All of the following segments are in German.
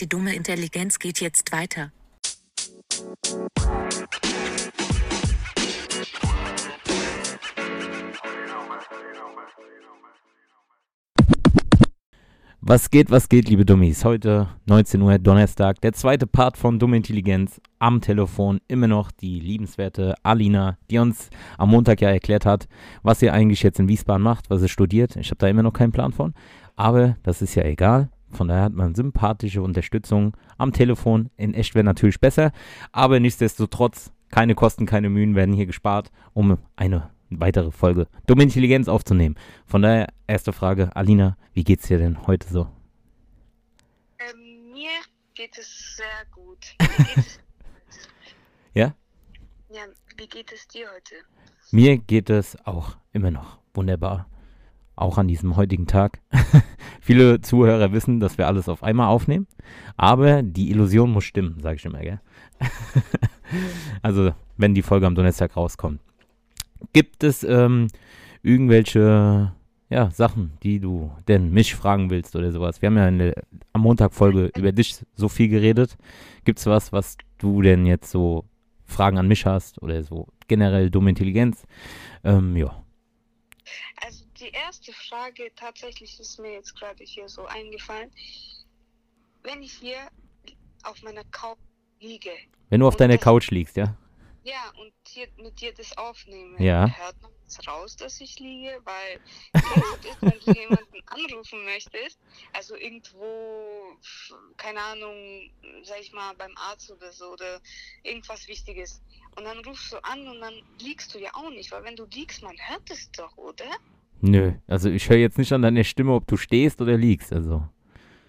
Die dumme Intelligenz geht jetzt weiter. Was geht, was geht, liebe Dummies? Heute 19 Uhr, Donnerstag, der zweite Part von Dumme Intelligenz. Am Telefon immer noch die liebenswerte Alina, die uns am Montag ja erklärt hat, was sie eigentlich jetzt in Wiesbaden macht, was sie studiert. Ich habe da immer noch keinen Plan von. Aber das ist ja egal. Von daher hat man sympathische Unterstützung am Telefon. In echt wäre natürlich besser. Aber nichtsdestotrotz, keine Kosten, keine Mühen werden hier gespart, um eine weitere Folge Dumme Intelligenz aufzunehmen. Von daher, erste Frage, Alina, wie geht's dir denn heute so? Ähm, mir geht es sehr gut. Es, Ja? ja, wie geht es dir heute? Mir geht es auch immer noch wunderbar. Auch an diesem heutigen Tag. Viele Zuhörer wissen, dass wir alles auf einmal aufnehmen. Aber die Illusion muss stimmen, sage ich immer, gell? also, wenn die Folge am Donnerstag rauskommt. Gibt es ähm, irgendwelche ja, Sachen, die du denn mich fragen willst oder sowas? Wir haben ja in der, am Montag Folge über dich so viel geredet. Gibt es was, was du denn jetzt so Fragen an mich hast oder so generell dumme Intelligenz? Ähm, ja. Also die erste Frage tatsächlich ist mir jetzt gerade hier so eingefallen. Wenn ich hier auf meiner Couch liege, Wenn du auf deiner Couch liegst, ja? ja, und hier mit dir das aufnehme, Ja. hört man es raus, dass ich liege? Weil wenn du jemanden anrufen möchtest, also irgendwo, keine Ahnung, sag ich mal, beim Arzt oder so oder irgendwas Wichtiges. Und dann rufst du an und dann liegst du ja auch nicht, weil wenn du liegst, man hört es doch, oder? Nö, also ich höre jetzt nicht an deiner Stimme, ob du stehst oder liegst, also.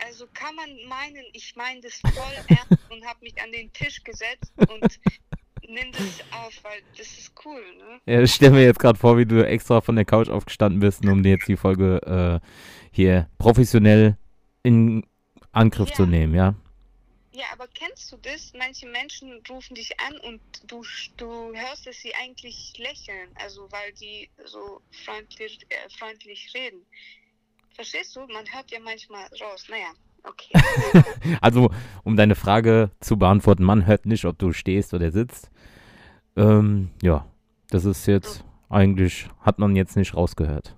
Also kann man meinen, ich meine das voll ernst und habe mich an den Tisch gesetzt und nimm das auf, weil das ist cool, ne? Ja, ich stelle mir jetzt gerade vor, wie du extra von der Couch aufgestanden bist, um dir jetzt die Folge äh, hier professionell in Angriff zu Ja. nehmen, ja? Ja, aber kennst du das? Manche Menschen rufen dich an und du, du hörst, dass sie eigentlich lächeln, also weil die so freundlich, äh, freundlich reden. Verstehst du? Man hört ja manchmal raus. Naja, okay. Also, um deine Frage zu beantworten, man hört nicht, ob du stehst oder sitzt. Ähm, ja, das ist jetzt eigentlich, hat man jetzt nicht rausgehört.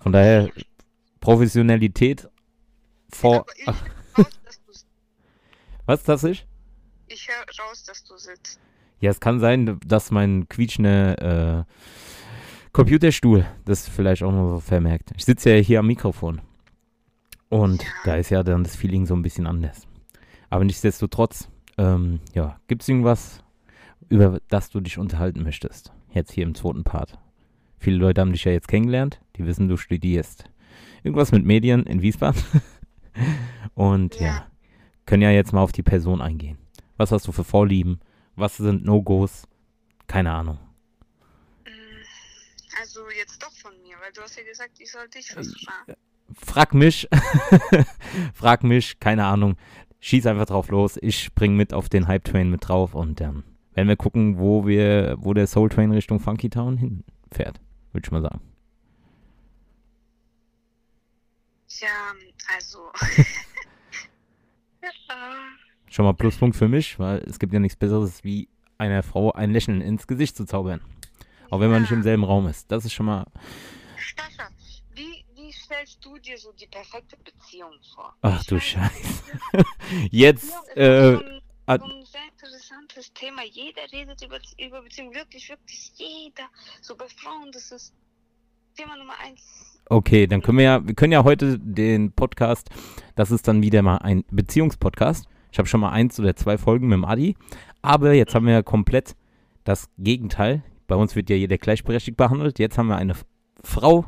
Von daher, Professionalität vor. aber ich Ach, höre raus, dass du, was das ist? ich höre raus, dass du sitzt. Ja, es kann sein, dass mein quietschender äh, Computerstuhl das vielleicht auch noch so vermerkt. Ich sitze ja hier am Mikrofon. Und Ja. da ist ja dann das Feeling so ein bisschen anders. Aber nichtsdestotrotz, ähm, ja, gibt es irgendwas, über das du dich unterhalten möchtest? Jetzt hier im zweiten Part. Viele Leute haben dich ja jetzt kennengelernt, die wissen, du studierst. Irgendwas mit Medien in Wiesbaden. Und ja. Ja. Können ja jetzt mal auf die Person eingehen. Was hast du für Vorlieben? Was sind No-Gos? Keine Ahnung. Mm, Also jetzt doch von mir, weil du hast ja gesagt, ich soll dich was fragen. Frag mich. Frag mich, keine Ahnung. Schieß einfach drauf los. Ich spring mit auf den Hype Train mit drauf und dann werden wir gucken, wo wir, wo der Soul Train Richtung Funky Town hinfährt. Würde ich mal sagen. Ja, also. ja, Schon mal Pluspunkt für mich, weil es gibt ja nichts Besseres, wie einer Frau ein Lächeln ins Gesicht zu zaubern. Auch wenn man nicht im selben Raum ist. Das ist schon mal. Stascha, wie, wie stellst du dir so die perfekte Beziehung vor? Ach Ich du Scheiße. Jetzt, äh, so ein, sehr interessantes Thema. Jeder redet über, über Beziehung, wirklich, wirklich jeder. So bei Frauen, das ist Thema Nummer eins. Okay, dann können wir ja, wir können ja heute den Podcast, das ist dann wieder mal ein Beziehungspodcast. Ich habe schon mal eins oder zwei Folgen mit dem Adi, aber jetzt haben wir ja komplett das Gegenteil. Bei uns wird ja jeder gleichberechtigt behandelt. Jetzt haben wir eine Frau,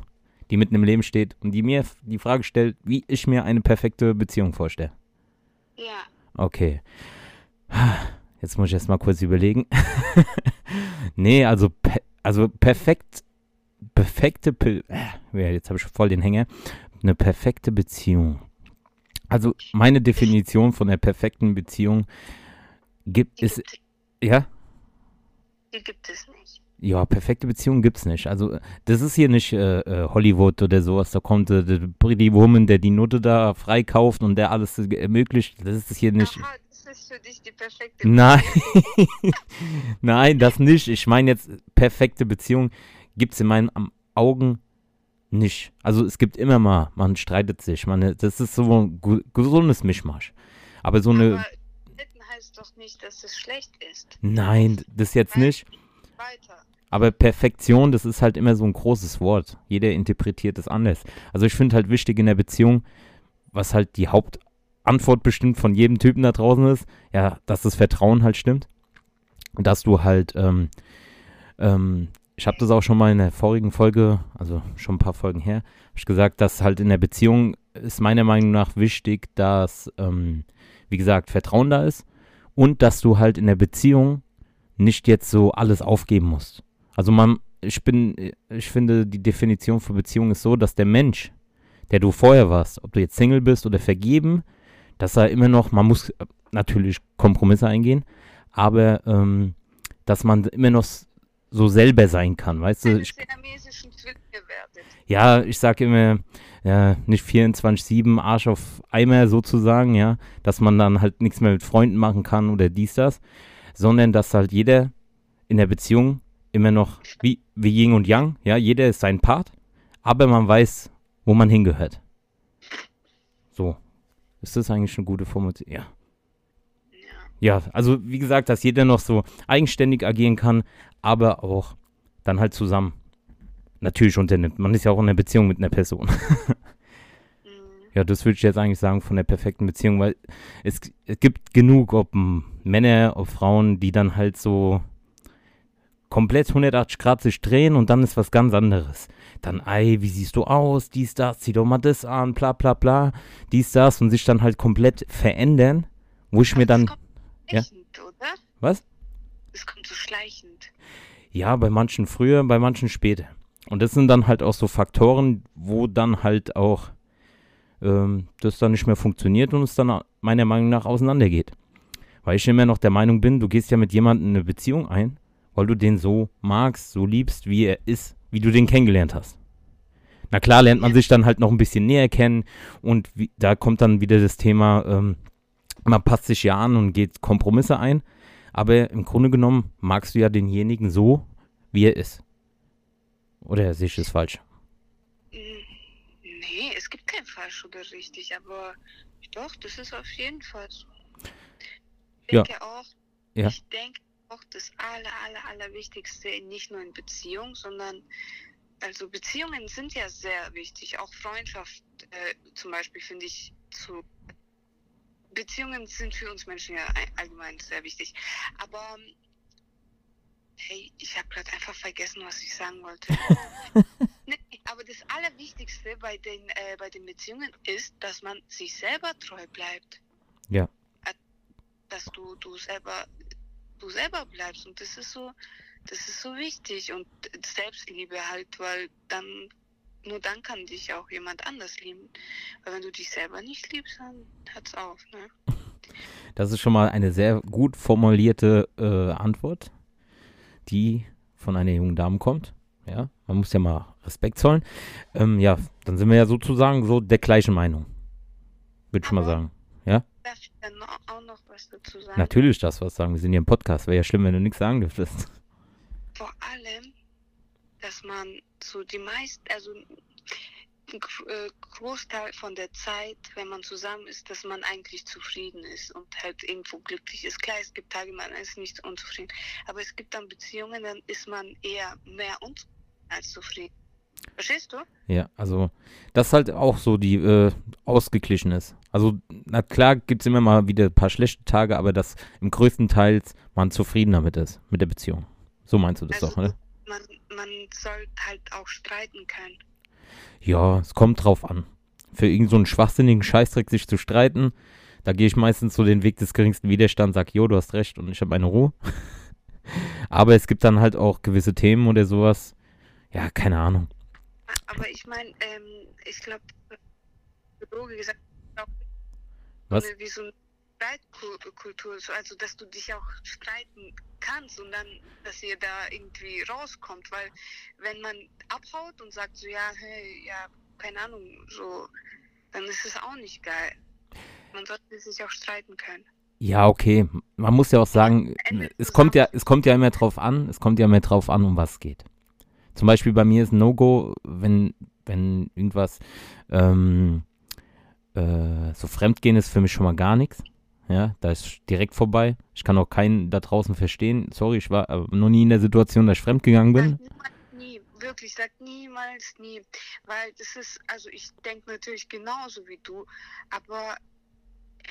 die mitten im Leben steht und die mir die Frage stellt, wie ich mir eine perfekte Beziehung vorstelle. Ja, Okay. Jetzt muss ich erst mal kurz überlegen. nee, also, pe also perfekt, perfekte, Pe äh, jetzt habe ich voll den Hänger. Eine perfekte Beziehung. Also meine Definition von der perfekten Beziehung gibt die es, gibt, ja, die gibt es nicht. Ja, perfekte Beziehung gibt's nicht. Also, das ist hier nicht äh, äh, Hollywood oder sowas. Da kommt äh, der Pretty Woman, der die Note da freikauft und der alles ermöglicht. Das ist hier nicht. Aha, das ist für dich die perfekte Nein, nein, das nicht. Ich meine jetzt, perfekte Beziehung gibt es in meinen Augen nicht. Also es gibt immer mal, man streitet sich, man, das ist so ein gesundes Mischmasch. Aber so eine, Aber Streiten heißt doch nicht, dass es schlecht ist. nein, das jetzt nicht. Weiter. Aber Perfektion, das ist halt immer so ein großes Wort. Jeder interpretiert es anders. Also ich finde halt wichtig in der Beziehung, was halt die Hauptantwort bestimmt von jedem Typen da draußen ist, ja, dass das Vertrauen halt stimmt. Und dass du halt, ähm, ähm, ich habe das auch schon mal in der vorigen Folge, also schon ein paar Folgen her, ich gesagt, dass halt in der Beziehung ist meiner Meinung nach wichtig, dass, ähm, wie gesagt, Vertrauen da ist und dass du halt in der Beziehung nicht jetzt so alles aufgeben musst. Also man, ich bin, ich finde, die Definition von Beziehung ist so, dass der Mensch, der du vorher warst, ob du jetzt Single bist oder vergeben, dass er immer noch, man muss natürlich Kompromisse eingehen, aber ähm, dass man immer noch so selber sein kann, weißt du? Ich, ja, ich sage immer, ja, nicht 24-7 Arsch auf Eimer sozusagen, ja, dass man dann halt nichts mehr mit Freunden machen kann oder dies, das, sondern dass halt jeder in der Beziehung immer noch wie, wie Yin und Yang, ja, jeder ist sein Part, aber man weiß, wo man hingehört. So. Ist das eigentlich eine gute Formulierung? Ja. Ja. Also wie gesagt, dass jeder noch so eigenständig agieren kann, aber auch dann halt zusammen natürlich unternimmt. Man ist ja auch in einer Beziehung mit einer Person. Mhm. Ja, das würde ich jetzt eigentlich sagen von der perfekten Beziehung, weil es, es gibt genug, ob Männer, ob Frauen, die dann halt so komplett 180 Grad sich drehen und dann ist was ganz anderes. Dann, ey, wie siehst du aus, dies, das, zieh doch mal das an, bla bla bla, dies, das und sich dann halt komplett verändern, wo ich mir dann, Kommt Ja. schleichend, oder? was? Es kommt so schleichend. Ja, bei manchen früher, bei manchen später. Und das sind dann halt auch so Faktoren, wo dann halt auch ähm, das dann nicht mehr funktioniert und es dann meiner Meinung nach auseinandergeht. Weil ich immer noch der Meinung bin, du gehst ja mit jemandem eine Beziehung ein, weil du den so magst, so liebst, wie er ist, wie du den kennengelernt hast. Na klar lernt man sich dann halt noch ein bisschen näher kennen und wie, da kommt dann wieder das Thema, ähm, man passt sich ja an und geht Kompromisse ein, aber im Grunde genommen magst du ja denjenigen so, wie er ist. Oder sehe ich das falsch? Nee, es gibt kein falsch oder richtig, aber doch, das ist auf jeden Fall so. Ich Ja. denke auch, Ja. ich denke auch das aller, aller, allerwichtigste nicht nur in Beziehung, sondern also Beziehungen sind ja sehr wichtig, auch Freundschaft äh, zum Beispiel finde ich zu Beziehungen sind für uns Menschen ja all- allgemein sehr wichtig. Aber hey, ich habe gerade einfach vergessen, was ich sagen wollte. Nee, aber das Allerwichtigste bei den, äh, bei den Beziehungen ist, dass man sich selber treu bleibt. Ja. Äh, Dass du, du selber du selber bleibst und das ist so das ist so wichtig und Selbstliebe halt, weil dann nur dann kann dich auch jemand anders lieben. Weil wenn du dich selber nicht liebst, dann hört's auf, ne? Das ist schon mal eine sehr gut formulierte äh, Antwort, die von einer jungen Dame kommt. Ja, man muss ja mal Respekt zollen. Ähm, ja, dann sind wir ja sozusagen so der gleichen Meinung. Würde ich mal sagen. Darf ich dann auch noch was dazu sagen? Natürlich das was sagen. Wir sind hier im Podcast. Wäre ja schlimm, wenn du nichts sagen dürftest. vor allem, dass man so die meisten, also äh, Großteil von der Zeit, wenn man zusammen ist, dass man eigentlich zufrieden ist und halt irgendwo glücklich ist. Klar, es gibt Tage, man ist nicht unzufrieden, aber es gibt dann Beziehungen, dann ist man eher mehr unzufrieden als zufrieden. Verstehst du? Ja, also das halt auch so die äh, ausgeglichen ist. Also na klar gibt es immer mal wieder ein paar schlechte Tage, aber dass im größten Teil man zufrieden damit ist, mit der Beziehung. So meinst du das Also, doch, oder? Man, man soll halt auch streiten können. Ja, es kommt drauf an. Für irgend so einen schwachsinnigen Scheißdreck sich zu streiten, da gehe ich meistens so den Weg des geringsten Widerstands, sag, jo, du hast recht und ich habe meine Ruhe. Aber es gibt dann halt auch gewisse Themen oder sowas. Ja, keine Ahnung. Aber ich meine, ähm, ich glaube, Droge gesagt, auch Was? Eine, wie so eine Streitkultur, so, also dass du dich auch streiten kannst und dann, dass ihr da irgendwie rauskommt, weil wenn man abhaut und sagt so, ja, hey, ja, keine Ahnung, so, dann ist es auch nicht geil. Man sollte sich auch streiten können. Ja, okay. Man muss ja auch sagen, es kommt ja, es kommt ja immer drauf an, es kommt ja immer drauf an, um was es geht. Zum Beispiel bei mir ist ein No-Go, wenn, wenn irgendwas ähm, äh, so Fremdgehen ist für mich schon mal gar nichts. Ja, da ist direkt vorbei. Ich kann auch keinen da draußen verstehen. Sorry, ich war äh, noch nie in der Situation, dass ich fremdgegangen bin. Nie, wirklich, sag niemals nie. Weil das ist, also ich denke natürlich genauso wie du, aber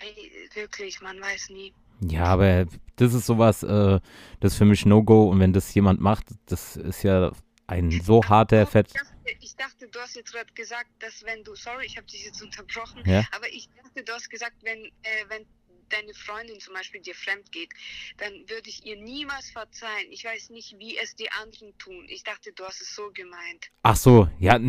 ey, wirklich, man weiß nie. Ja, aber das ist sowas, äh, das ist für mich No-Go und wenn das jemand macht, das ist ja ein so harter Fett. Ich dachte, du hast jetzt gerade gesagt, dass wenn du, sorry, ich habe dich jetzt unterbrochen, Ja. aber ich dachte, du hast gesagt, wenn, äh, wenn deine Freundin zum Beispiel dir fremd geht, dann würde ich ihr niemals verzeihen. Ich weiß nicht, wie es die anderen tun. Ich dachte, du hast es so gemeint. Ach so, ja,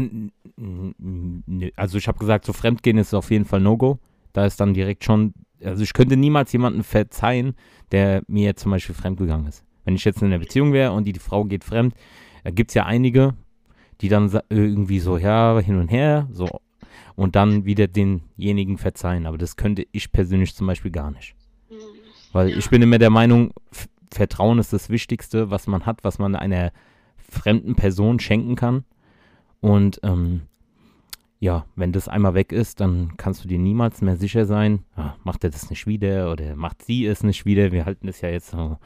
also ich habe gesagt, so Fremdgehen ist auf jeden Fall No-Go. Da ist dann direkt schon, also ich könnte niemals jemanden verzeihen, der mir zum Beispiel fremdgegangen ist. Wenn ich jetzt in einer Beziehung wäre und die, die Frau geht fremd, da gibt es ja einige, die dann irgendwie so, ja, hin und her, so, und dann wieder denjenigen verzeihen. Aber das könnte ich persönlich zum Beispiel gar nicht. Mhm. Weil Ja. ich bin immer der Meinung, Vertrauen ist das Wichtigste, was man hat, was man einer fremden Person schenken kann. Und ähm, ja, wenn das einmal weg ist, dann kannst du dir niemals mehr sicher sein, ah, macht er das nicht wieder oder macht sie es nicht wieder. Wir halten das ja jetzt so,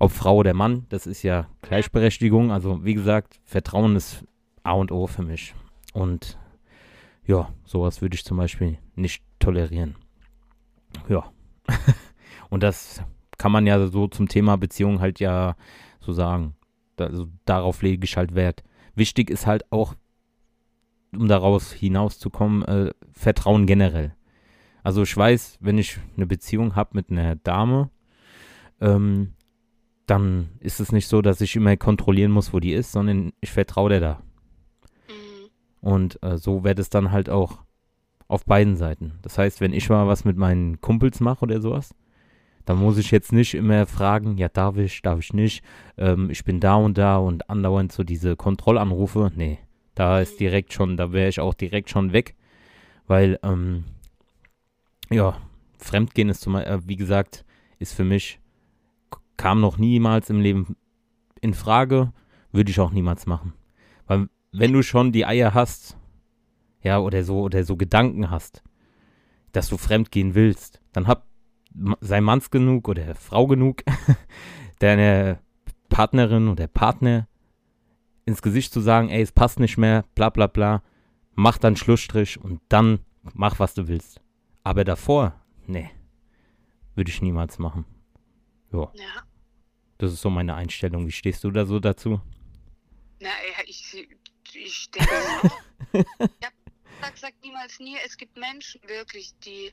ob Frau oder Mann, das ist ja Gleichberechtigung. Also wie gesagt, Vertrauen ist A und O für mich. Und ja, sowas würde ich zum Beispiel nicht tolerieren. Ja. Und das kann man ja so zum Thema Beziehung halt ja so sagen. Da, also darauf lege ich halt Wert. Wichtig ist halt auch, um daraus hinauszukommen, äh, Vertrauen generell. Also ich weiß, wenn ich eine Beziehung habe mit einer Dame, ähm, dann ist es nicht so, dass ich immer kontrollieren muss, wo die ist, sondern ich vertraue der da. Und äh, so wird es dann halt auch auf beiden Seiten. Das heißt, wenn ich mal was mit meinen Kumpels mache oder sowas, dann muss ich jetzt nicht immer fragen, ja, darf ich, darf ich nicht, ähm, ich bin da und da und andauernd so diese Kontrollanrufe. Nee, da ist direkt schon, da wäre ich auch direkt schon weg, weil, ähm, ja, Fremdgehen ist zum äh, wie gesagt, ist für mich, kam noch niemals im Leben in Frage, würde ich auch niemals machen. Weil wenn du schon die Eier hast, ja, oder so, oder so Gedanken hast, dass du fremdgehen willst, dann hab, sei Manns genug oder Frau genug, deine Partnerin oder Partner ins Gesicht zu sagen, ey, es passt nicht mehr, bla bla bla, mach dann Schlussstrich und dann mach, was du willst. Aber davor, nee, würde ich niemals machen. Ja, Ja. das ist so meine Einstellung. Wie stehst du da so dazu? Na, ja, ich, ich denke auch. Ich hab gesagt, sag niemals nie, es gibt Menschen wirklich, die,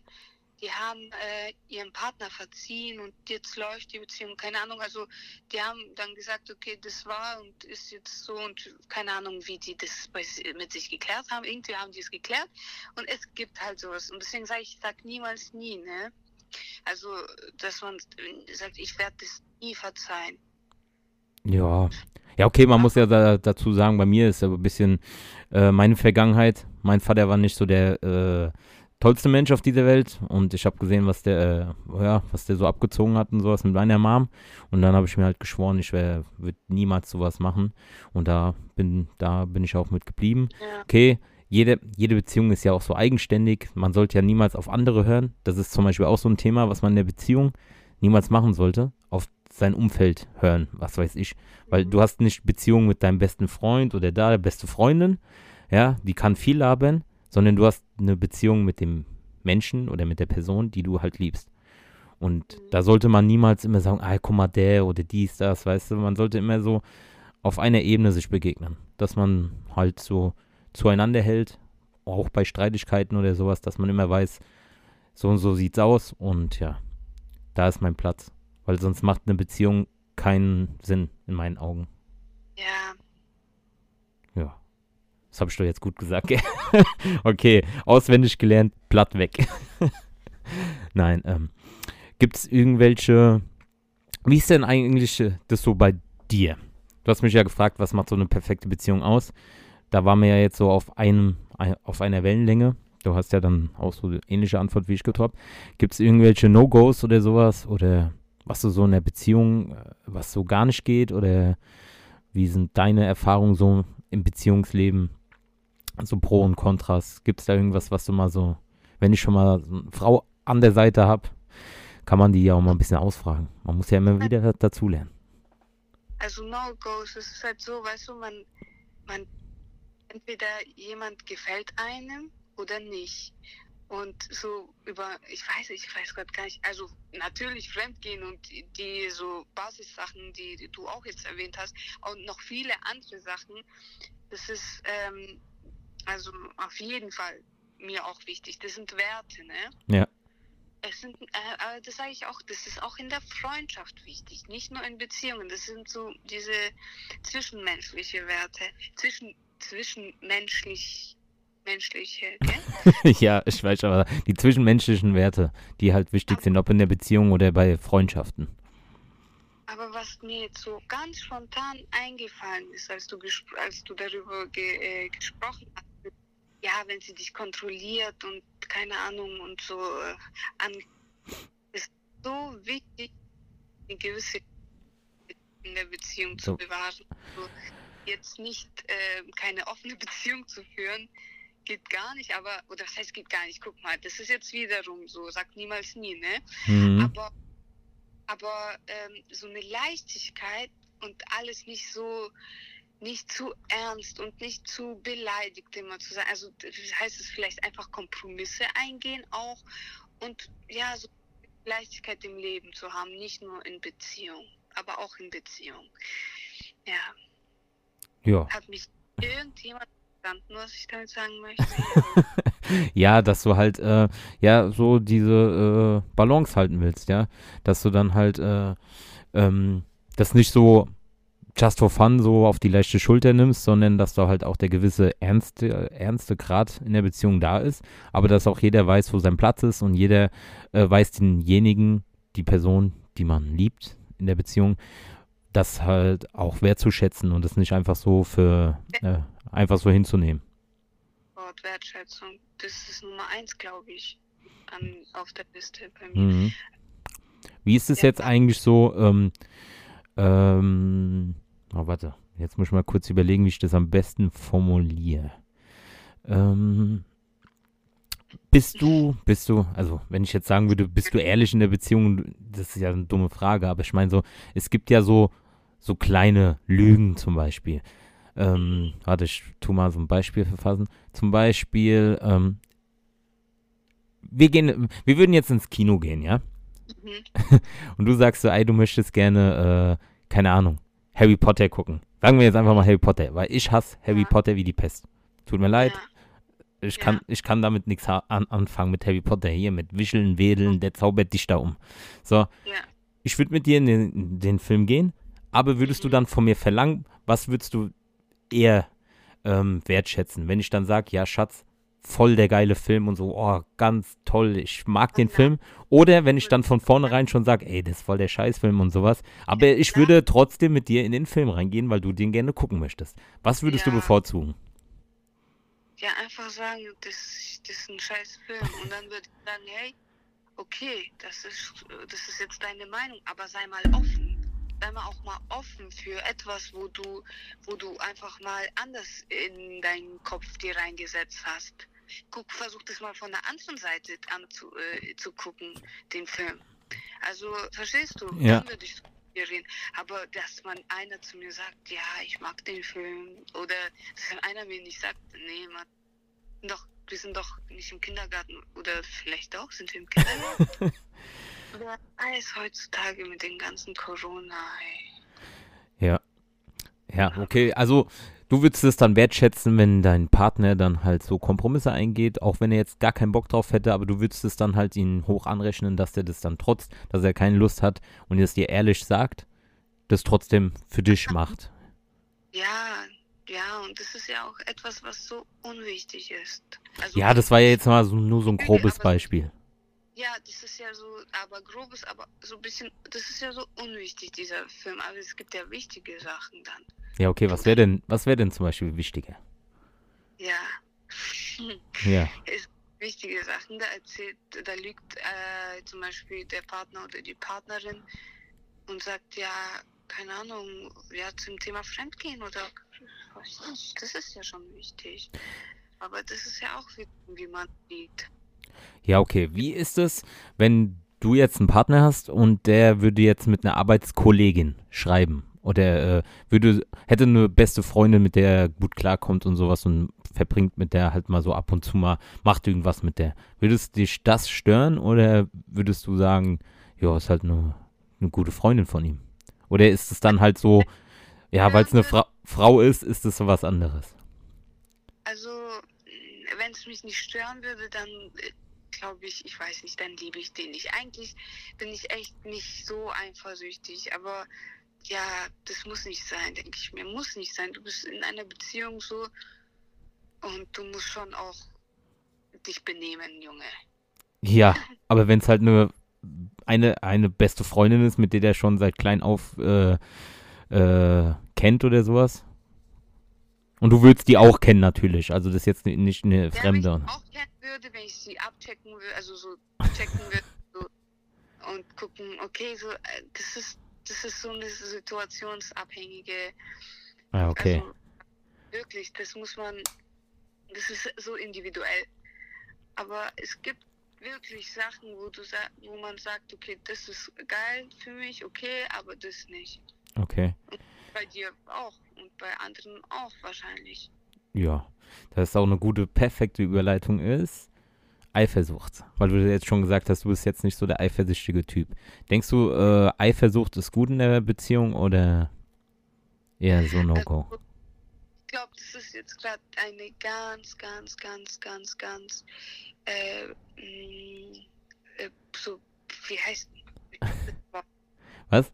die haben äh, ihren Partner verziehen und jetzt läuft die Beziehung, keine Ahnung, also die haben dann gesagt, okay, das war und ist jetzt so und keine Ahnung, wie die das bei, mit sich geklärt haben. Irgendwie haben die es geklärt und es gibt halt sowas. Und deswegen sage ich, sag niemals nie, ne? Also, dass man sagt, ich werde das nie verzeihen. Ja. Ja, okay, man muss ja da, dazu sagen, bei mir ist aber ein bisschen äh, meine Vergangenheit. Mein Vater war nicht so der äh, tollste Mensch auf dieser Welt und ich habe gesehen, was der, äh, ja, was der so abgezogen hat und sowas mit meiner Mom. Und dann habe ich mir halt geschworen, ich würde niemals sowas machen. Und da bin, da bin ich auch mit geblieben. Ja. Okay, jede, jede Beziehung ist ja auch so eigenständig. Man sollte ja niemals auf andere hören. Das ist zum Beispiel auch so ein Thema, was man in der Beziehung niemals machen sollte. Auf sein Umfeld hören, was weiß ich. Weil du hast nicht Beziehung mit deinem besten Freund oder da, der beste Freundin, ja, die kann viel labern, sondern du hast eine Beziehung mit dem Menschen oder mit der Person, die du halt liebst. Und da sollte man niemals immer sagen, ah, guck mal, der oder dies, das, weißt du, man sollte immer so auf einer Ebene sich begegnen, dass man halt so zueinander hält, auch bei Streitigkeiten oder sowas, dass man immer weiß, so und so sieht's aus und ja, da ist mein Platz. Weil sonst macht eine Beziehung keinen Sinn in meinen Augen. Ja, Ja. Das habe ich doch jetzt gut gesagt, okay, auswendig gelernt, platt weg. Nein, ähm, gibt es irgendwelche Wie ist denn eigentlich äh, das so bei dir? Du hast mich ja gefragt, was macht so eine perfekte Beziehung aus? Da waren wir ja jetzt so auf einem, auf einer Wellenlänge. Du hast ja dann auch so eine ähnliche Antwort wie ich getroppt. Gibt es irgendwelche No-Gos oder sowas? Oder was du so in der Beziehung, äh, was so gar nicht geht? Oder wie sind deine Erfahrungen so im Beziehungsleben? So Pro und Kontras. Gibt es da irgendwas, was du mal so, wenn ich schon mal eine Frau an der Seite habe, kann man die ja auch mal ein bisschen ausfragen. Man muss ja immer wieder dazulernen. Also No-Gos, es ist halt so, weißt du, man, man entweder jemand gefällt einem oder nicht. Und so über, ich weiß, ich weiß Gott gar nicht, also natürlich Fremdgehen und die, so Basissachen, die, die, du auch jetzt erwähnt hast, und noch viele andere Sachen, das ist ähm, also auf jeden Fall mir auch wichtig. Das sind Werte, ne? Ja. Es sind, äh, das sage ich auch, das ist auch in der Freundschaft wichtig, nicht nur in Beziehungen. Das sind so diese zwischenmenschliche Werte, zwischen, zwischenmenschlich, menschliche, gell? ja, ich weiß aber, die zwischenmenschlichen Werte, die halt wichtig aber, sind, ob in der Beziehung oder bei Freundschaften. Aber was mir jetzt so ganz spontan eingefallen ist, als du, als du darüber ge äh, gesprochen hast, ja, wenn sie dich kontrolliert und keine Ahnung und so äh, an, ist so wichtig, eine gewisse in der Beziehung so. zu bewahren. Also jetzt nicht äh, keine offene Beziehung zu führen, geht gar nicht, aber, oder das heißt geht gar nicht, guck mal, das ist jetzt wiederum so, sagt niemals nie, ne? Mhm. Aber, aber ähm, so eine Leichtigkeit und alles nicht so, nicht zu ernst und nicht zu beleidigt immer zu sein. Also das heißt es vielleicht einfach Kompromisse eingehen auch und ja, so Leichtigkeit im Leben zu haben, nicht nur in Beziehung, aber auch in Beziehung. Ja. Ja. Hat mich irgendjemand verstanden, was ich damit sagen möchte? ja, dass du halt, äh, ja, so diese äh, Balance halten willst, ja. Dass du dann halt, äh, ähm, das nicht so just for fun so auf die leichte Schulter nimmst, sondern dass da halt auch der gewisse ernste, ernste Grad in der Beziehung da ist, aber dass auch jeder weiß, wo sein Platz ist und jeder äh, weiß denjenigen, die Person, die man liebt in der Beziehung, das halt auch wertzuschätzen und das nicht einfach so für äh, einfach so hinzunehmen. Wort Wertschätzung, das ist Nummer eins, glaube ich, an, auf der Liste bei mir. Mhm. Wie ist es ja. jetzt eigentlich so? Ähm, ähm, Oh, warte. Jetzt muss ich mal kurz überlegen, wie ich das am besten formuliere. Ähm, bist du, bist du, also wenn ich jetzt sagen würde, bist du ehrlich in der Beziehung, das ist ja eine dumme Frage, aber ich meine so, es gibt ja so, so kleine Lügen zum Beispiel. Ähm, warte, ich tu mal so ein Beispiel verfassen. Zum Beispiel, ähm, wir gehen, wir würden jetzt ins Kino gehen, ja? Mhm. Und du sagst so, ey, du möchtest gerne, äh, keine Ahnung, Harry Potter gucken. Sagen wir jetzt einfach mal Harry Potter, weil ich hasse Harry ja. Potter wie die Pest. Tut mir leid. Ja. Ich, kann, ja. ich kann damit nichts an, anfangen mit Harry Potter hier, mit Wischeln, Wedeln, der zaubert dich da um. So, ich würde mit dir in den, in den, Film gehen, aber würdest du dann von mir verlangen, was würdest du eher ähm, wertschätzen? Wenn ich dann sage, ja, Schatz, voll der geile Film und so, oh, ganz toll, ich mag den Film. Oder wenn ich dann von vornherein schon sage, ey, das ist voll der Scheißfilm und sowas. Aber ich würde trotzdem mit dir in den Film reingehen, weil du den gerne gucken möchtest. Was würdest ja. du bevorzugen? Ja, einfach sagen, das, das ist ein scheiß Film. Und dann würde ich sagen, hey, okay, das ist, das ist jetzt deine Meinung, aber sei mal offen. Sei mal auch mal offen für etwas, wo du, wo du einfach mal anders in deinen Kopf dir reingesetzt hast guck, versuch das mal von der anderen Seite anzugucken, äh, den Film. Also, verstehst du? Ja. Dann würde ich reden. Aber dass man einer zu mir sagt, ja, ich mag den Film, oder dass einer mir nicht sagt, nee, man, doch, wir sind doch nicht im Kindergarten, oder vielleicht auch, sind wir im Kindergarten. Aber alles heutzutage mit dem ganzen Corona, ey. Ja. Ja, okay, also Du würdest es dann wertschätzen, wenn dein Partner dann halt so Kompromisse eingeht, auch wenn er jetzt gar keinen Bock drauf hätte, aber du würdest es dann halt ihn hoch anrechnen, dass er das dann trotz, dass er keine Lust hat und es dir ehrlich sagt, das trotzdem für dich macht. Ja, ja, und das ist ja auch etwas, was so unwichtig ist. Also ja, das war ja jetzt mal so, nur so ein grobes Beispiel. Ja, das ist ja so, aber grobes, aber so ein bisschen, das ist ja so unwichtig, dieser Film. Aber es gibt ja wichtige Sachen dann. Ja, okay, was wäre denn, was wäre denn zum Beispiel wichtiger? Ja. Ja. Es wichtige Sachen, da erzählt, da lügt äh, zum Beispiel der Partner oder die Partnerin und sagt, ja, keine Ahnung, ja, zum Thema Fremdgehen oder weiß nicht, das ist ja schon wichtig. Aber das ist ja auch, wie, wie man sieht. Ja, okay. Wie ist es, wenn du jetzt einen Partner hast und der würde jetzt mit einer Arbeitskollegin schreiben? Oder äh, würde, hätte eine beste Freundin, mit der er gut klarkommt und sowas und verbringt mit der halt mal so ab und zu mal, macht irgendwas mit der. Würdest dich das stören oder würdest du sagen, ja, ist halt eine, eine gute Freundin von ihm? Oder ist es dann halt so, ja, weil es eine Fra Frau ist, ist es so was anderes? Also, wenn es mich nicht stören würde, dann äh, glaube ich, ich weiß nicht, dann liebe ich den nicht. Eigentlich bin ich echt nicht so eifersüchtig, aber ja, das muss nicht sein, denke ich mir. Muss nicht sein. Du bist in einer Beziehung so und du musst schon auch dich benehmen, Junge. Ja, aber wenn es halt nur eine, eine beste Freundin ist, mit der der schon seit klein auf äh, äh, kennt oder sowas. Und du würdest die auch kennen natürlich, also das ist jetzt nicht eine Ja, Fremde. Wenn ich auch kennen würde, wenn ich sie abchecken würde, also so checken würde so, und gucken, okay, so, äh, das ist, das ist so eine situationsabhängige, Ah, okay. also wirklich, das muss man, das ist so individuell. Aber es gibt wirklich Sachen, wo du wo man sagt, okay, das ist geil für mich, okay, aber das nicht. Okay. Bei dir auch und bei anderen auch wahrscheinlich. Ja, dass es auch eine gute, perfekte Überleitung ist. Eifersucht. Weil du jetzt schon gesagt hast, du bist jetzt nicht so der eifersüchtige Typ. Denkst du, äh, Eifersucht ist gut in der Beziehung oder eher so No-Go? Also, ich glaube, das ist jetzt gerade eine ganz, ganz, ganz, ganz, ganz, äh, mh, äh, so, wie heißt Was?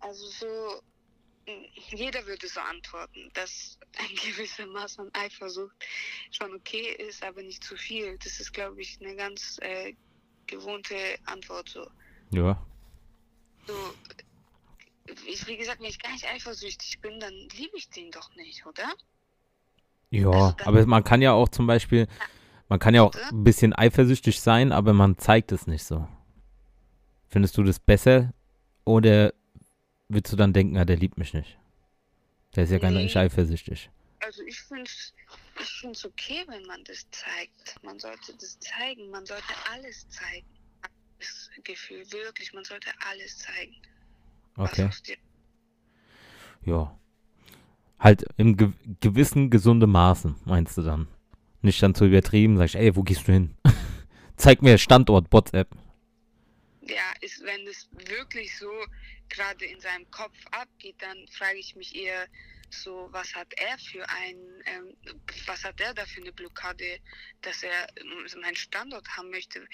Also so, jeder würde so antworten, dass ein gewisser Maß an Eifersucht schon okay ist, aber nicht zu viel. Das ist, glaube ich, eine ganz äh, gewohnte Antwort so. Ja. so ich, wie gesagt, wenn ich gar nicht eifersüchtig bin, dann liebe ich den doch nicht, oder? Ja, Also aber man kann ja auch zum Beispiel, man kann ja auch ein bisschen eifersüchtig sein, aber man zeigt es nicht so. Findest du das besser oder würdest du dann denken, ah, der liebt mich nicht? Der ist ja gar Nee. nicht eifersüchtig. Also ich finde es ich find's okay, wenn man das zeigt. Man sollte das zeigen. Man sollte alles zeigen. Das Gefühl, wirklich, man sollte alles zeigen. Okay. Ja. Halt im ge gewissen gesunde Maßen, meinst du dann? Nicht dann zu übertrieben, sagst, ey, wo gehst du hin? Zeig mir Standort, WhatsApp. ja, ist, wenn es wirklich so gerade in seinem Kopf abgeht, dann frage ich mich eher so, was hat er für ein, ähm, was hat er da für eine Blockade, dass er ähm, meinen Standort haben möchte?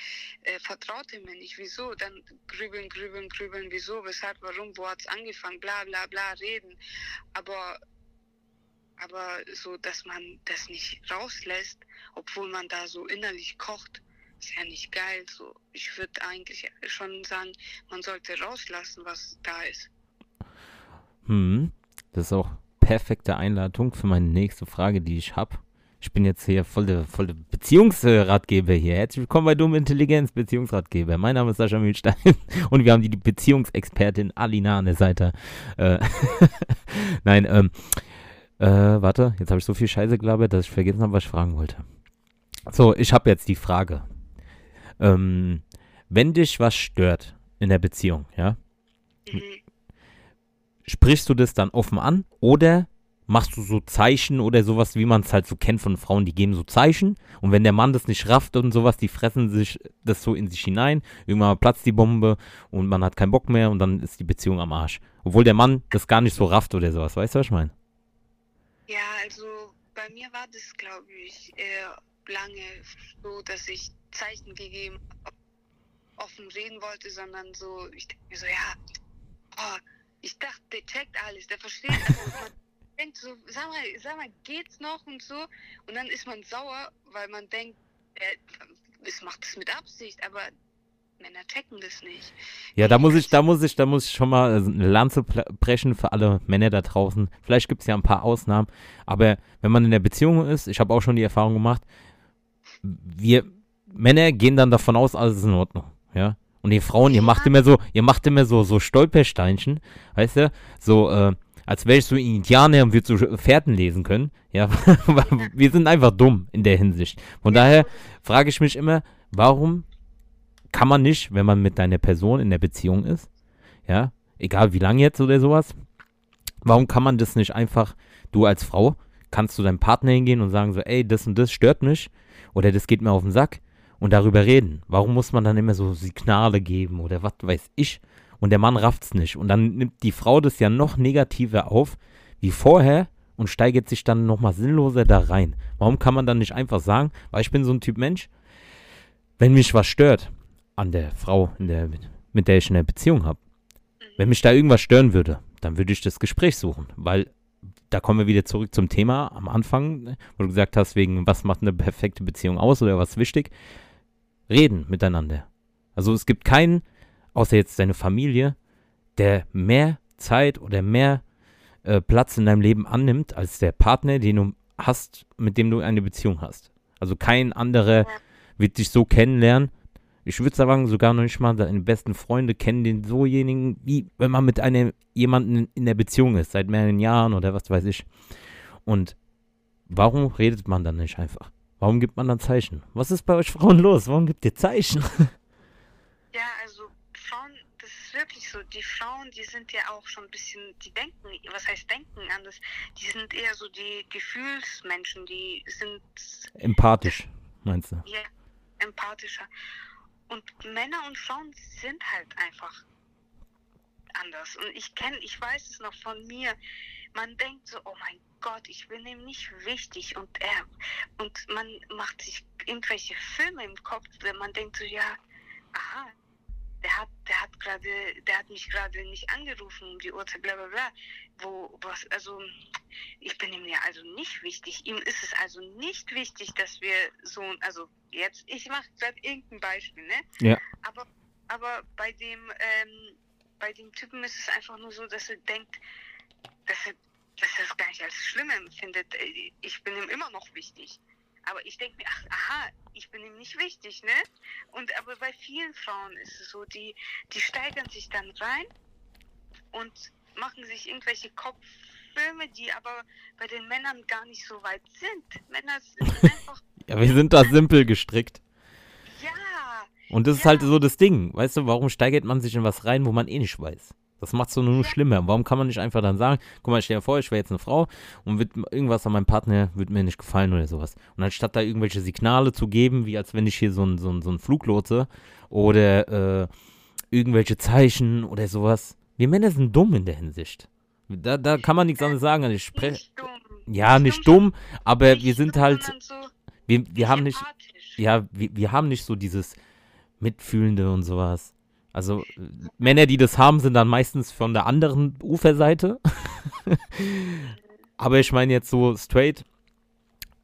Äh, vertraut er mir nicht? Wieso? Dann grübeln, grübeln, grübeln, wieso, weshalb, warum, wo hat es angefangen, bla bla bla reden. Aber aber so, dass man das nicht rauslässt, obwohl man da so innerlich kocht, ist ja nicht geil. So, ich würde eigentlich schon sagen, man sollte rauslassen, was da ist. Hm, das ist auch perfekte Einladung für meine nächste Frage, die ich habe. Ich bin jetzt hier voll der, voll der Beziehungsratgeber hier. Herzlich willkommen bei Dumme Intelligenz, Beziehungsratgeber. Mein Name ist Sascha Mühlstein und wir haben die, Beziehungsexpertin Alina an der Seite. Äh, Nein, ähm, äh, warte, jetzt habe ich so viel Scheiße gelabert, dass ich vergessen habe, was ich fragen wollte. So, ich habe jetzt die Frage. Ähm, wenn dich was stört in der Beziehung, ja, Mhm. sprichst du das dann offen an oder machst du so Zeichen oder sowas, wie man es halt so kennt von Frauen, die geben so Zeichen und wenn der Mann das nicht rafft und sowas, die fressen sich das so in sich hinein, irgendwann platzt die Bombe und man hat keinen Bock mehr und dann ist die Beziehung am Arsch. Obwohl der Mann das gar nicht so rafft oder sowas, weißt du, was ich meine? Ja, also bei mir war das, glaube ich, eher lange so, dass ich Zeichen gegeben, offen reden wollte, sondern so, ich denke mir so, ja, oh, ich dachte, der checkt alles, der versteht, also man denkt so, sag mal, sag mal, geht's noch und so, und dann ist man sauer, weil man denkt, er es macht es mit Absicht, aber Männer checken das nicht. Ja, da muss ich, da muss ich, da muss ich schon mal eine Lanze brechen für alle Männer da draußen. Vielleicht gibt es ja ein paar Ausnahmen, aber wenn man in der Beziehung ist, ich habe auch schon die Erfahrung gemacht, wir Männer gehen dann davon aus, alles ist in Ordnung, ja. Und ihr Frauen, ihr macht immer so, ihr macht immer so, so Stolpersteinchen, weißt du, so, äh, als wäre ich so Indianer und würde so Fährten lesen können. Ja, wir sind einfach dumm in der Hinsicht. Von daher frage ich mich immer, warum kann man nicht, wenn man mit deiner Person in der Beziehung ist, ja, egal wie lange jetzt oder sowas, warum kann man das nicht einfach, du als Frau, kannst du deinem Partner hingehen und sagen so, ey, das und das stört mich oder das geht mir auf den Sack und darüber reden. Warum muss man dann immer so Signale geben oder was weiß ich? Und der Mann rafft's nicht. Und dann nimmt die Frau das ja noch negativer auf wie vorher und steigert sich dann nochmal sinnloser da rein. Warum kann man dann nicht einfach sagen, weil ich bin so ein Typ Mensch, wenn mich was stört, an der Frau, der, mit der ich eine Beziehung habe. Wenn mich da irgendwas stören würde, dann würde ich das Gespräch suchen, weil da kommen wir wieder zurück zum Thema am Anfang, wo du gesagt hast, wegen was macht eine perfekte Beziehung aus oder was wichtig. Reden miteinander. Also es gibt keinen, außer jetzt deine Familie, der mehr Zeit oder mehr äh, Platz in deinem Leben annimmt als der Partner, den du hast, mit dem du eine Beziehung hast. Also kein anderer wird dich so kennenlernen, ich würde sagen, sogar noch nicht mal deine besten Freunde kennen den sojenigen, wie wenn man mit einem jemanden in der Beziehung ist, seit mehreren Jahren oder was weiß ich. Und warum redet man dann nicht einfach? Warum gibt man dann Zeichen? Was ist bei euch Frauen los? Warum gibt ihr Zeichen? Ja, also Frauen, das ist wirklich so. Die Frauen, die sind ja auch schon ein bisschen, die denken, was heißt denken anders? Die sind eher so die Gefühlsmenschen, die sind. Empathisch, meinst du? Ja, empathischer. Und Männer und Frauen sind halt einfach anders. Und ich kenne, ich weiß es noch von mir. Man denkt so, oh mein Gott, ich bin ihm nicht wichtig und er und man macht sich irgendwelche Filme im Kopf, man denkt so, ja, aha, der hat, der hat gerade, der hat mich gerade nicht angerufen um die Uhrzeit, bla bla bla. Wo, was, also ich bin ihm ja also nicht wichtig. Ihm ist es also nicht wichtig, dass wir so, also jetzt, ich mache gerade irgendein Beispiel, ne? Ja. Aber, aber bei dem, ähm, bei dem Typen ist es einfach nur so, dass er denkt, dass er, dass er es gar nicht als schlimm empfindet. Ich bin ihm immer noch wichtig. Aber ich denke mir, ach, aha, ich bin ihm nicht wichtig, ne? Und aber bei vielen Frauen ist es so, die, die steigern sich dann rein und machen sich irgendwelche Kopffilme, die aber bei den Männern gar nicht so weit sind. Männer sind einfach. ja, wir sind da simpel gestrickt. Ja. Und das ja. ist halt so das Ding. Weißt du, warum steigert man sich in was rein, wo man eh nicht weiß? Das macht es so nur schlimmer. Warum kann man nicht einfach dann sagen, guck mal, ich stell dir vor, ich wäre jetzt eine Frau und wird irgendwas an meinem Partner wird mir nicht gefallen oder sowas. Und anstatt da irgendwelche Signale zu geben, wie als wenn ich hier so ein, so ein, so ein Fluglotse oder äh, irgendwelche Zeichen oder sowas. Wir Männer sind dumm in der Hinsicht. Da, da kann man nichts anderes sagen. Ich spreche. Nicht dumm. Ja, nicht dumm, aber Nicht wir sind dumm, halt. So Wir, wir haben nicht. Ja, wir, wir haben nicht so dieses Mitfühlende und sowas. Also Männer, die das haben, sind dann meistens von der anderen Uferseite. Aber ich meine jetzt so straight,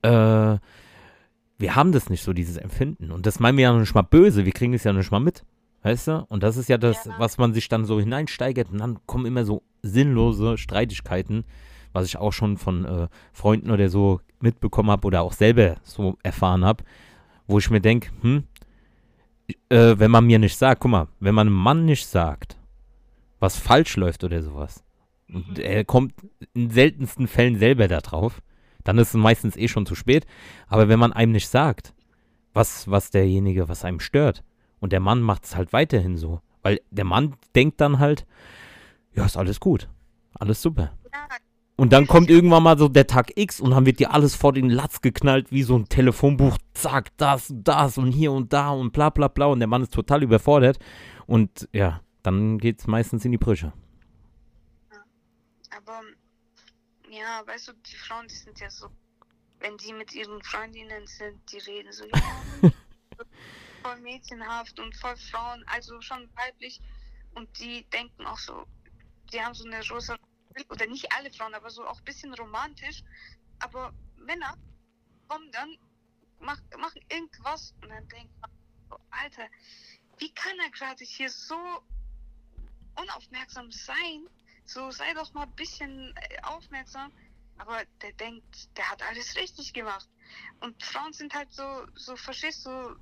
äh, wir haben das nicht so, dieses Empfinden. Und das meinen wir ja noch nicht mal böse, wir kriegen es ja noch nicht mal mit. Weißt du? Und das ist ja das, Ja. was man sich dann so hineinsteigert und dann kommen immer so sinnlose Streitigkeiten, was ich auch schon von äh, Freunden oder so mitbekommen habe oder auch selber so erfahren habe, wo ich mir denke, hm, äh, wenn man mir nicht sagt, guck mal, wenn man einem Mann nicht sagt, was falsch läuft oder sowas, und er kommt in seltensten Fällen selber da drauf, dann ist es meistens eh schon zu spät. Aber wenn man einem nicht sagt, was, was derjenige, was einem stört, und der Mann macht es halt weiterhin so, weil der Mann denkt dann halt, ja, ist alles gut, alles super. Ja, Und dann kommt irgendwann mal so der Tag X und dann wird dir alles vor den Latz geknallt, wie so ein Telefonbuch. Zack, das, das und hier und da und bla bla bla. Und der Mann ist total überfordert. Und ja, dann geht es meistens in die Brüche. aber ja, weißt du, die Frauen, die sind ja so, wenn die mit ihren Freundinnen sind, die reden so, ja, voll mädchenhaft und voll Frauen, also schon weiblich. Und die denken auch so, die haben so eine rosa, oder nicht alle Frauen, aber so auch ein bisschen romantisch. Aber Männer kommen dann mach, mach irgendwas. Und dann denkt man, Alter, wie kann er gerade hier so unaufmerksam sein? So, sei doch mal ein bisschen äh, aufmerksam. Aber der denkt, der hat alles richtig gemacht. Und Frauen sind halt so, so verstehst du,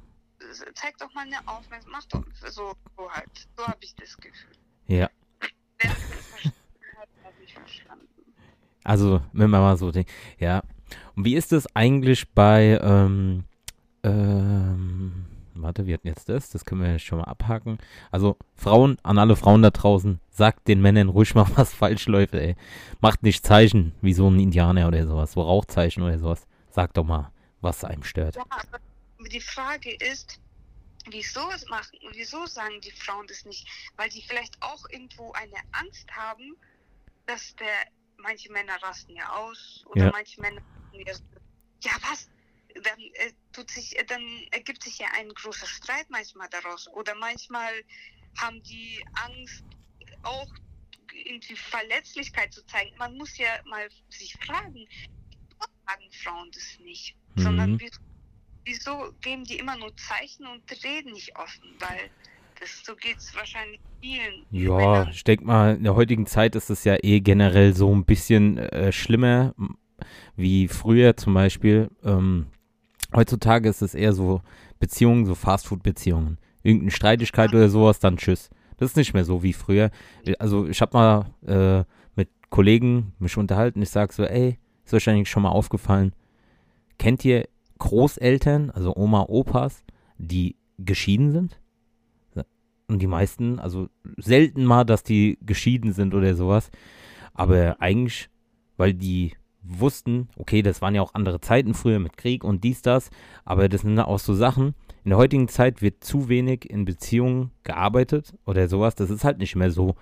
zeig doch mal eine Aufmerksamkeit, mach doch so, so halt. So habe ich das Gefühl. Ja. Wer das nicht verstanden hat, hat nicht verstanden. Also, wenn man mal so denkt, ja. Und wie ist es eigentlich bei, ähm, ähm, warte, wir hatten jetzt das, das können wir jetzt schon mal abhaken. Also, Frauen, an alle Frauen da draußen, sagt den Männern ruhig mal, was falsch läuft, ey. Macht nicht Zeichen wie so ein Indianer oder sowas, so Rauchzeichen oder sowas. Sagt doch mal, was einem stört. Ja, aber die Frage ist, wieso es machen, wieso sagen die Frauen das nicht? Weil die vielleicht auch irgendwo eine Angst haben, dass der, manche Männer rasten ja aus oder Ja. manche Männer ja, was? Dann äh, tut sich, äh, dann ergibt sich ja ein großer Streit manchmal daraus. Oder manchmal haben die Angst, auch irgendwie Verletzlichkeit zu zeigen. Man muss ja mal sich fragen, wieso sagen Frauen das nicht? Sondern Mhm. wieso wieso geben die immer nur Zeichen und reden nicht offen? Weil das, so geht es wahrscheinlich vielen. Ja, Männern. ich denke mal, in der heutigen Zeit ist es ja eh generell so ein bisschen äh, schlimmer wie früher zum Beispiel. Ähm, heutzutage ist es eher so Beziehungen, so Fastfood-Beziehungen. Irgendeine Streitigkeit oder sowas, dann tschüss. Das ist nicht mehr so wie früher. Also ich habe mal äh, mit Kollegen mich unterhalten. Ich sage so, ey, ist eigentlich schon mal aufgefallen, kennt ihr Großeltern, also Oma, Opas, die geschieden sind? Und die meisten, also selten mal, dass die geschieden sind oder sowas. Aber eigentlich, weil die wussten, okay, das waren ja auch andere Zeiten früher mit Krieg und dies, das, aber das sind auch so Sachen. In der heutigen Zeit wird zu wenig in Beziehungen gearbeitet oder sowas. Das ist halt nicht mehr so.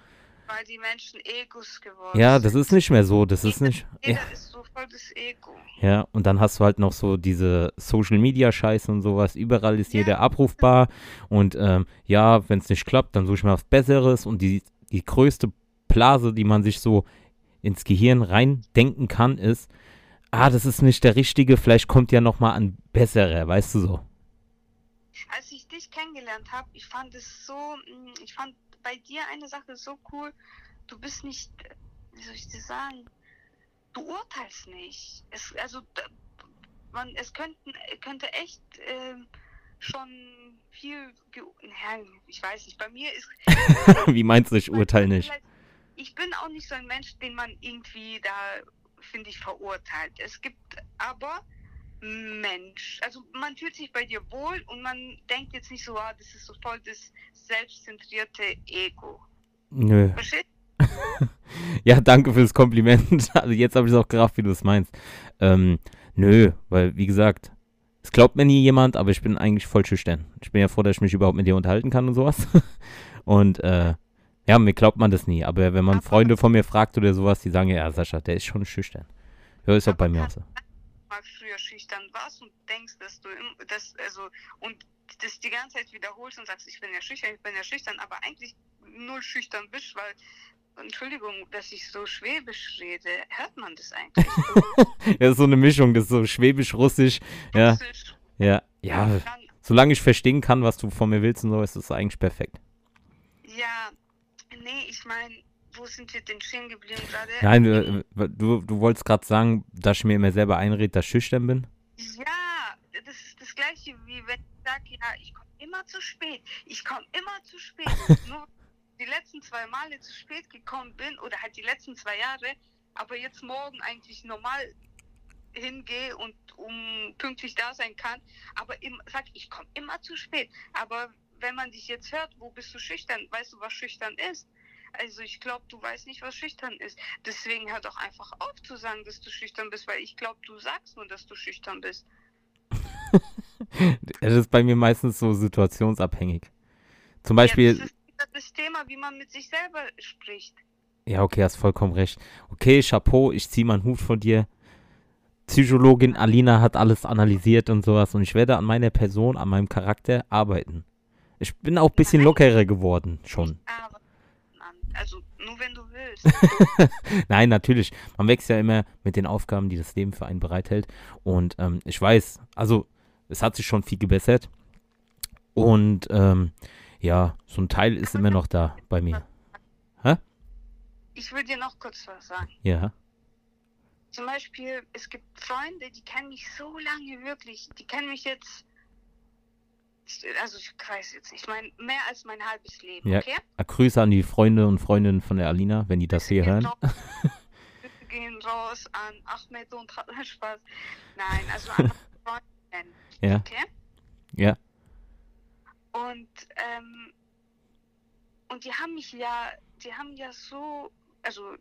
Weil die Menschen Egos geworden Ja, sind. das ist nicht mehr so. Das ist nicht. Ja. Jeder ist so voll das Ego. Ja, und dann hast du halt noch so diese Social Media Scheiße und sowas. Überall ist Ja. jeder abrufbar. Und ähm, ja, wenn es nicht klappt, dann suche ich mir was Besseres. Und die, die größte Blase, die man sich so ins Gehirn reindenken kann, ist, ah, das ist nicht der richtige, vielleicht kommt ja noch mal ein besserer, weißt du so. Als ich dich kennengelernt habe, ich fand es so, mh, ich fand bei dir eine Sache so cool. Du bist nicht, äh, wie soll ich das sagen? Du urteilst nicht. Es, also, man, es könnten, könnte echt ähm, schon viel, ich weiß nicht, bei mir ist Wie meinst du, ich urteile nicht? Ich bin auch nicht so ein Mensch, den man irgendwie da, finde ich, verurteilt. Es gibt aber Mensch, also man fühlt sich bei dir wohl und man denkt jetzt nicht so, ah, das ist so voll das selbstzentrierte Ego. Nö. Verstehst Ja, danke fürs Kompliment. Also jetzt habe ich es auch gerafft, wie du es meinst. Ähm, nö, weil wie gesagt, es glaubt mir nie jemand, aber ich bin eigentlich voll schüchtern. Ich bin ja froh, dass ich mich überhaupt mit dir unterhalten kann und sowas. Und äh, ja, mir glaubt man das nie. Aber wenn man Aber- Freunde von mir fragt oder sowas, die sagen, ja, Sascha, der ist schon schüchtern. Ja, ist auch bei mir auch so. Mal früher schüchtern warst und denkst, dass du im, das, also, und das die ganze Zeit wiederholst und sagst, ich bin ja schüchtern, ich bin ja schüchtern, aber eigentlich null schüchtern bist, weil, Entschuldigung, dass ich so schwäbisch rede, hört man das eigentlich? Ja, ist so eine Mischung, das ist so schwäbisch-russisch. Ja, Russisch, ja, ja. dann Solange ich verstehen kann, was du von mir willst und so, ist das eigentlich perfekt. Ja, nee, ich meine, wo sind wir denn stehen geblieben gerade? Nein, äh, du, du wolltest gerade sagen, dass ich mir immer selber einrede, dass ich schüchtern bin. Ja, das ist das gleiche wie wenn ich sage, ja, ich komme immer zu spät. Ich komme immer zu spät. Nur die letzten zwei Male zu spät gekommen bin oder halt die letzten zwei Jahre, aber jetzt morgen eigentlich normal hingehe und um pünktlich da sein kann, aber im, sag ich komme immer zu spät. Aber wenn man dich jetzt hört, wo bist du schüchtern? Weißt du, was schüchtern ist? Also ich glaube, du weißt nicht, was schüchtern ist. Deswegen hör doch einfach auf zu sagen, dass du schüchtern bist, weil ich glaube, du sagst nur, dass du schüchtern bist. Das ist bei mir meistens so situationsabhängig. Zum Ja, Beispiel, das ist das Thema, wie man mit sich selber spricht. ja, okay, hast vollkommen recht. Okay, Chapeau, ich ziehe meinen Hut von dir. Psychologin Alina hat alles analysiert und sowas und ich werde an meiner Person, an meinem Charakter arbeiten. Ich bin auch ein bisschen lockerer geworden schon. Aber, also nur wenn du willst. Nein, natürlich. Man wächst ja immer mit den Aufgaben, die das Leben für einen bereithält. Und ähm, ich weiß, also es hat sich schon viel gebessert. Und ähm, ja, so ein Teil ist immer noch da bei mir. Hä? Ich will dir noch kurz was sagen. Ja. Zum Beispiel, es gibt Freunde, die kennen mich so lange wirklich. Die kennen mich jetzt, also ich weiß jetzt nicht, mein, mehr als mein halbes Leben, Ja. okay? Ah, Grüße an die Freunde und Freundinnen von der Alina, wenn die das hier hören. raus- gehen raus an Ahmed und Spaß. Nein, also an Freunde. Ja. Okay? Ja. Und, ähm, und die haben mich ja, die haben ja so, also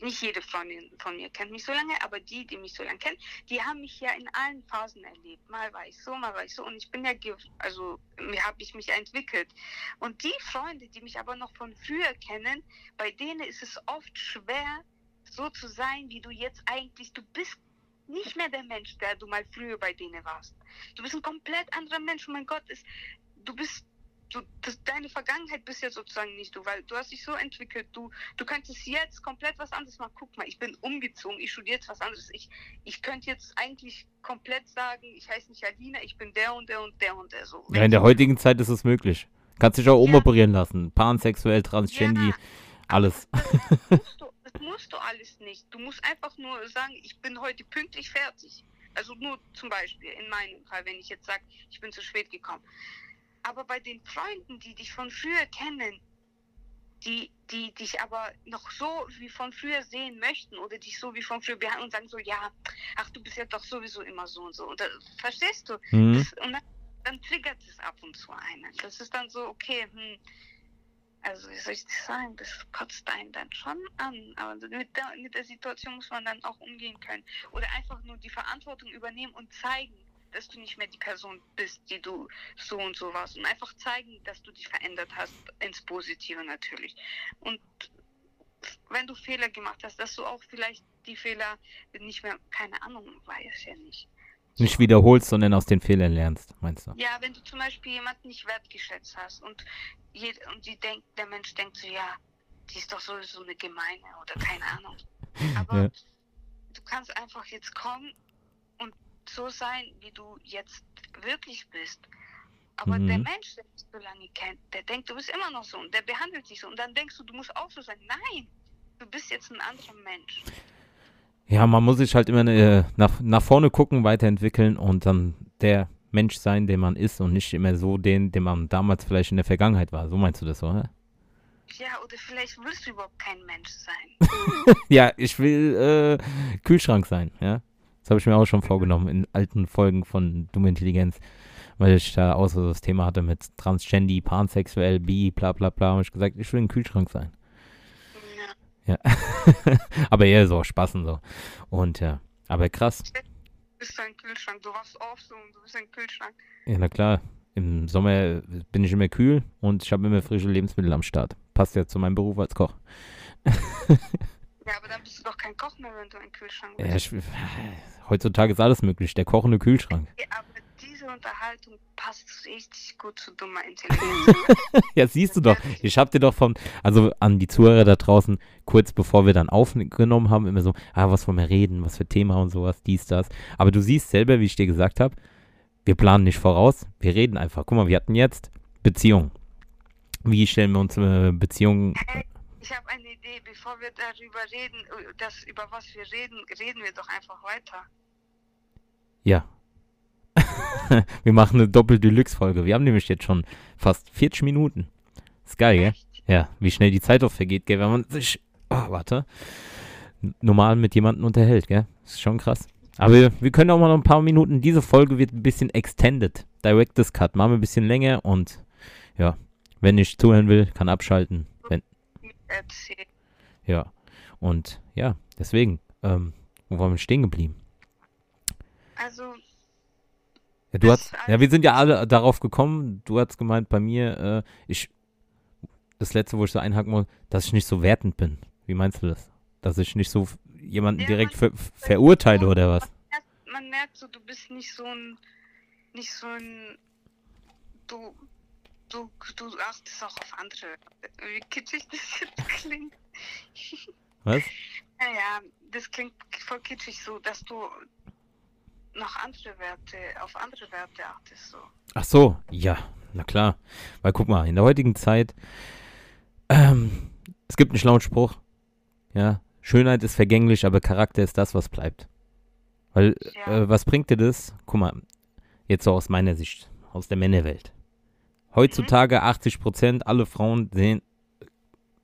nicht jede Freundin von mir kennt mich so lange, aber die, die mich so lange kennen, die haben mich ja in allen Phasen erlebt. Mal war ich so, mal war ich so und ich bin ja, also habe ich mich entwickelt. Und die Freunde, die mich aber noch von früher kennen, bei denen ist es oft schwer, so zu sein, wie du jetzt eigentlich, du bist nicht mehr der Mensch, der du mal früher bei denen warst. Du bist ein komplett anderer Mensch. Oh mein Gott, ist, du bist, du, das, deine Vergangenheit bist ja sozusagen nicht du, weil du hast dich so entwickelt. Du, du könntest jetzt komplett was anderes machen. Guck mal, ich bin umgezogen, ich studiere jetzt was anderes. Ich, ich könnte jetzt eigentlich komplett sagen, ich heiße nicht Alina, ich bin der und der und der und der. So. Ja, in der heutigen Zeit ist es möglich. Kannst dich auch Ja. umoperieren lassen. Pansexuell, transgendi, Ja. alles. Das musst, du, das musst du alles nicht. Du musst einfach nur sagen, ich bin heute pünktlich fertig. Also nur zum Beispiel in meinem Fall, wenn ich jetzt sage, ich bin zu spät gekommen. Aber bei den Freunden, die dich von früher kennen, die, die dich aber noch so wie von früher sehen möchten oder dich so wie von früher behandeln und sagen so, ja, ach, du bist ja doch sowieso immer so und so. Und da, verstehst du? Mhm. Das, und dann, dann triggert es ab und zu einen. Das ist dann so, okay, hm, also wie soll ich das sagen, das kotzt einen dann schon an. Aber mit der, mit der Situation muss man dann auch umgehen können. Oder einfach nur die Verantwortung übernehmen und zeigen, dass du nicht mehr die Person bist, die du so und so warst. Und einfach zeigen, dass du dich verändert hast, ins Positive natürlich. Und wenn du Fehler gemacht hast, dass du auch vielleicht die Fehler nicht mehr, keine Ahnung, weiß ja nicht. Nicht wiederholst, sondern aus den Fehlern lernst, meinst du? Ja, wenn du zum Beispiel jemanden nicht wertgeschätzt hast und, jed und die denkt, der Mensch denkt so, ja, die ist doch sowieso eine Gemeine oder keine Ahnung. Aber Ja. du kannst einfach jetzt kommen so sein, wie du jetzt wirklich bist. Aber der Mhm. Mensch, der dich so lange kennt, der denkt, du bist immer noch so und der behandelt dich so. Und dann denkst du, du musst auch so sein. Nein, du bist jetzt ein anderer Mensch. Ja, man muss sich halt immer äh, nach, nach vorne gucken, weiterentwickeln und dann der Mensch sein, der man ist und nicht immer so den, der man damals vielleicht in der Vergangenheit war. So meinst du das, oder? Ja, oder vielleicht willst du überhaupt kein Mensch sein. Ja, ich will äh, Kühlschrank sein, ja. Das habe ich mir auch schon vorgenommen in alten Folgen von Dumme Intelligenz, weil ich da auch so das Thema hatte mit Transgendi, Pansexuell, Bi, bla bla bla. Und ich gesagt, ich will ein Kühlschrank sein. Ja. Ja. aber eher so Spaß und so. Und ja, aber krass. Du bist ein Kühlschrank. Du wachst auf so und du bist ein Kühlschrank. Ja, na klar. Im Sommer bin ich immer kühl und ich habe immer frische Lebensmittel am Start. Passt ja zu meinem Beruf als Koch. Ja, aber dann bist du doch kein Koch mehr, wenn du ein Kühlschrank Ja, bist. ich, heutzutage ist alles möglich. Der kochende Kühlschrank. Ja, aber diese Unterhaltung passt richtig gut zu dummer Intelligenz. Ja, siehst du doch. Ich habe dir doch von, also an die Zuhörer da draußen, kurz bevor wir dann aufgenommen haben, immer so, ah, was wollen wir reden, was für Thema und sowas, dies, das. Aber du siehst selber, wie ich dir gesagt habe, wir planen nicht voraus, wir reden einfach. Guck mal, wir hatten jetzt Beziehung. Wie stellen wir uns äh, Beziehungen? Hey, ich habe eine Idee. Bevor wir darüber reden, äh, das, über was wir reden, reden wir doch einfach weiter. Ja. wir machen eine Doppel-Deluxe-Folge. Wir haben nämlich jetzt schon fast 40 Minuten. Ist geil, gell? Ja, wie schnell die Zeit auch vergeht, gell, wenn man sich, oh, warte, normal mit jemandem unterhält, gell? Ist schon krass. Aber wir, wir können auch mal noch ein paar Minuten, diese Folge wird ein bisschen extended. Director's Cut, machen wir ein bisschen länger und ja, wenn ich zuhören will, kann abschalten. Wenn, Erzähl. ja, und ja, deswegen, ähm, wo waren wir stehen geblieben? Also, Ja, du hast, ja, wir sind ja alle darauf gekommen. Du hast gemeint bei mir, äh, ich, das letzte, wo ich so einhaken muss, dass ich nicht so wertend bin. Wie meinst du das? Dass ich nicht so jemanden Ja, direkt ver verurteile oder was? man merkt so, du bist nicht so ein, nicht so ein, du, du, du achtest auch auf andere. Wie kitschig das jetzt klingt. Was? Naja, das klingt voll kitschig so, dass du noch andere Werte, auf andere Werte achtest. So. Ach so, ja, na klar. Weil guck mal, in der heutigen Zeit, ähm, es gibt einen schlauen Spruch, ja, Schönheit ist vergänglich, aber Charakter ist das, was bleibt. Weil, Ja. äh, was bringt dir das? Guck mal, jetzt so aus meiner Sicht, aus der Männerwelt. Heutzutage 80 Prozent, alle Frauen sehen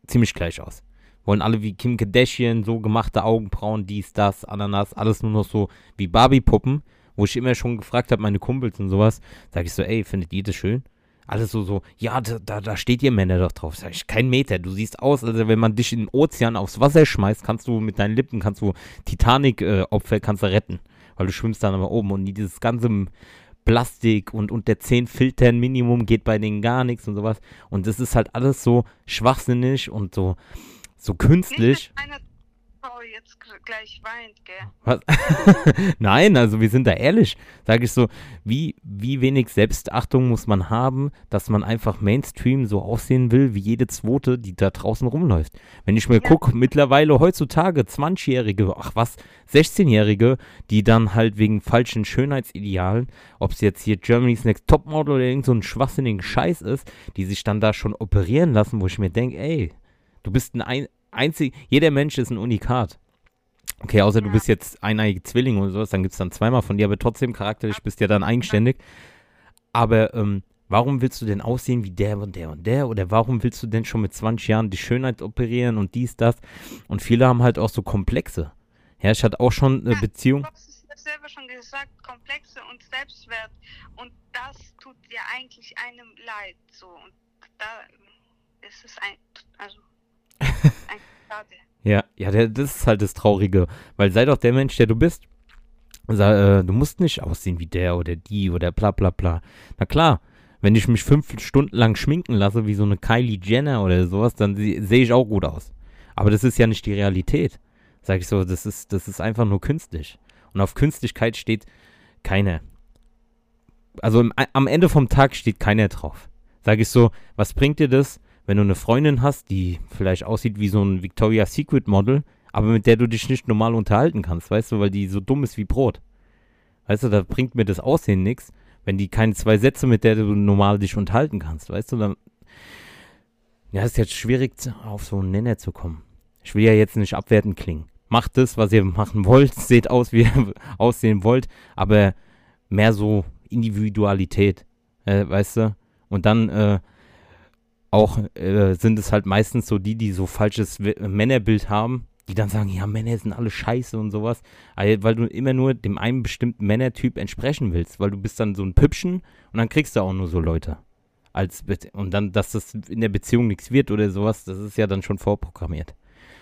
ziemlich gleich aus. Wollen alle wie Kim Kardashian, so gemachte Augenbrauen, dies, das, Ananas, alles nur noch so wie Barbie-Puppen, wo ich immer schon gefragt habe, meine Kumpels und sowas, sag ich so, ey, findet ihr das schön? Alles so, so, ja, da, da, steht ihr Männer doch drauf. Sag ich, kein Meter, du siehst aus, also wenn man dich in den Ozean aufs Wasser schmeißt, kannst du mit deinen Lippen, kannst du Titanic-Opfer, kannst du retten, weil du schwimmst dann aber oben und dieses ganze Plastik und unter 10 Filtern Minimum geht bei denen gar nichts und sowas. Und das ist halt alles so schwachsinnig und so, so künstlich. Nicht, dass meine Frau jetzt gleich weint, gell? Was? Nein, also wir sind da ehrlich. Sage ich so, wie, wie wenig Selbstachtung muss man haben, dass man einfach Mainstream so aussehen will, wie jede Zweite, die da draußen rumläuft. Wenn ich mir Ja. gucke, mittlerweile heutzutage 20-Jährige, ach was, 16-Jährige, die dann halt wegen falschen Schönheitsidealen, ob es jetzt hier Germany's Next Topmodel oder irgend so ein schwachsinnigen Scheiß ist, die sich dann da schon operieren lassen, wo ich mir denke, ey, du bist ein, ein einzig, jeder Mensch ist ein Unikat. Okay, außer du Ja. bist jetzt eineige Zwilling oder sowas, dann gibt es dann zweimal von dir, aber trotzdem charakterlich bist du ja dann eigenständig. Aber ähm, warum willst du denn aussehen wie der und der und der? Oder warum willst du denn schon mit 20 Jahren die Schönheit operieren und dies, das? Und viele haben halt auch so Komplexe. Ja, ich hatte auch schon eine Ja. Beziehung. Du hast es ja selber schon gesagt, Komplexe und Selbstwert. Und das tut ja eigentlich einem leid. So. Und da ist es ein, also. Ja, ja, der, das ist halt das Traurige. Weil sei doch der Mensch, der du bist. Sei, äh, du musst nicht aussehen wie der oder die oder bla bla bla. Na klar, wenn ich mich fünf Stunden lang schminken lasse, wie so eine Kylie Jenner oder sowas, dann se- sehe ich auch gut aus. Aber das ist ja nicht die Realität. Sag ich so, das ist, das ist einfach nur künstlich. Und auf Künstlichkeit steht keiner. Also im, am Ende vom Tag steht keiner drauf. Sag ich so, was bringt dir das, wenn du eine Freundin hast, die vielleicht aussieht wie so ein Victoria's Secret Model, aber mit der du dich nicht normal unterhalten kannst, weißt du, weil die so dumm ist wie Brot. Weißt du, da bringt mir das Aussehen nichts, wenn die keine zwei Sätze, mit der du normal dich unterhalten kannst, weißt du, dann ja, ist jetzt schwierig auf so einen Nenner zu kommen. Ich will ja jetzt nicht abwertend klingen. Macht das, was ihr machen wollt, seht aus, wie ihr aussehen wollt, aber mehr so Individualität, äh, weißt du? Und dann äh, auch äh, sind es halt meistens so die, die so falsches W- Männerbild haben, die dann sagen, ja, Männer sind alle scheiße und sowas, weil du immer nur dem einen bestimmten Männertyp entsprechen willst, weil du bist dann so ein Püppchen und dann kriegst du auch nur so Leute. Als und dann, dass das in der Beziehung nichts wird oder sowas, das ist ja dann schon vorprogrammiert.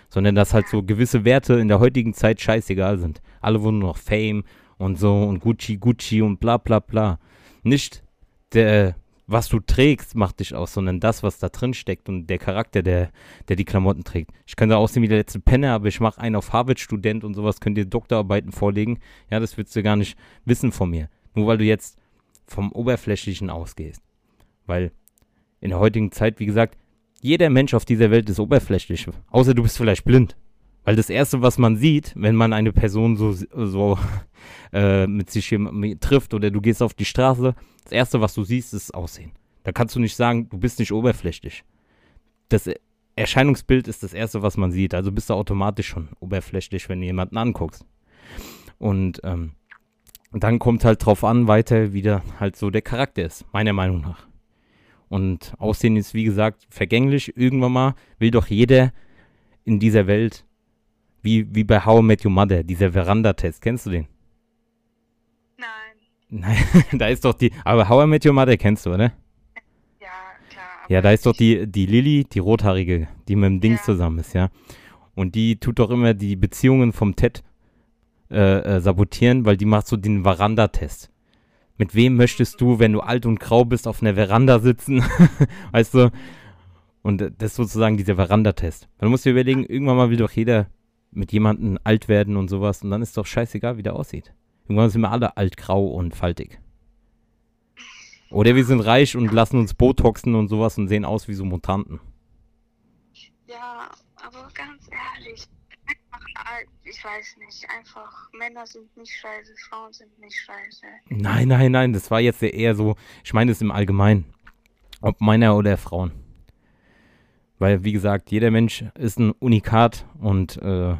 Sondern dass halt so gewisse Werte in der heutigen Zeit scheißegal sind. Alle wollen nur noch Fame und so und Gucci, Gucci und bla bla bla. Nicht der, was du trägst, macht dich aus, sondern das, was da drin steckt und der Charakter, der, der die Klamotten trägt. Ich könnte aussehen wie der letzte Penner, aber ich mache einen auf Harvard-Student und sowas, könnt ihr Doktorarbeiten vorlegen. Ja, das würdest du gar nicht wissen von mir. Nur weil du jetzt vom Oberflächlichen ausgehst. Weil in der heutigen Zeit, wie gesagt, jeder Mensch auf dieser Welt ist oberflächlich. Außer du bist vielleicht blind. Weil das Erste, was man sieht, wenn man eine Person so, so äh, mit sich trifft oder du gehst auf die Straße, das Erste, was du siehst, ist Aussehen. Da kannst du nicht sagen, du bist nicht oberflächlich. Das E- Erscheinungsbild ist das Erste, was man sieht. Also bist du automatisch schon oberflächlich, wenn du jemanden anguckst. Und ähm, dann kommt halt drauf an, weiter, wie der halt so der Charakter ist, meiner Meinung nach. Und Aussehen ist, wie gesagt, vergänglich. Irgendwann mal will doch jeder in dieser Welt, wie, wie bei How I Met Your Mother, dieser Veranda-Test. Kennst du den? Nein, Nein, da ist doch die. Aber How I Met Your Mother kennst du, oder? ja, klar. Ja, da ist doch die, die Lilly, die Rothaarige, die mit dem Dings Ja. zusammen ist, ja. Und die tut doch immer die Beziehungen vom Ted äh, äh, sabotieren, weil die macht so den Veranda-Test. Mit wem möchtest du, wenn du alt und grau bist, auf einer Veranda sitzen? weißt du? Und äh, das ist sozusagen dieser Veranda-Test. Man muss dir überlegen, irgendwann mal will doch jeder mit jemandem alt werden und sowas. Und dann ist doch scheißegal, wie der aussieht. Irgendwann sind wir alle alt, grau und faltig. Oder wir sind reich und lassen uns Botoxen und sowas und sehen aus wie so Mutanten. Ja, aber ganz ehrlich, ich weiß nicht, einfach Männer sind nicht scheiße, Frauen sind nicht scheiße. Nein, nein, nein, das war jetzt eher so, ich meine es im Allgemeinen. Ob Männer oder Frauen. Weil, wie gesagt, jeder Mensch ist ein Unikat und äh,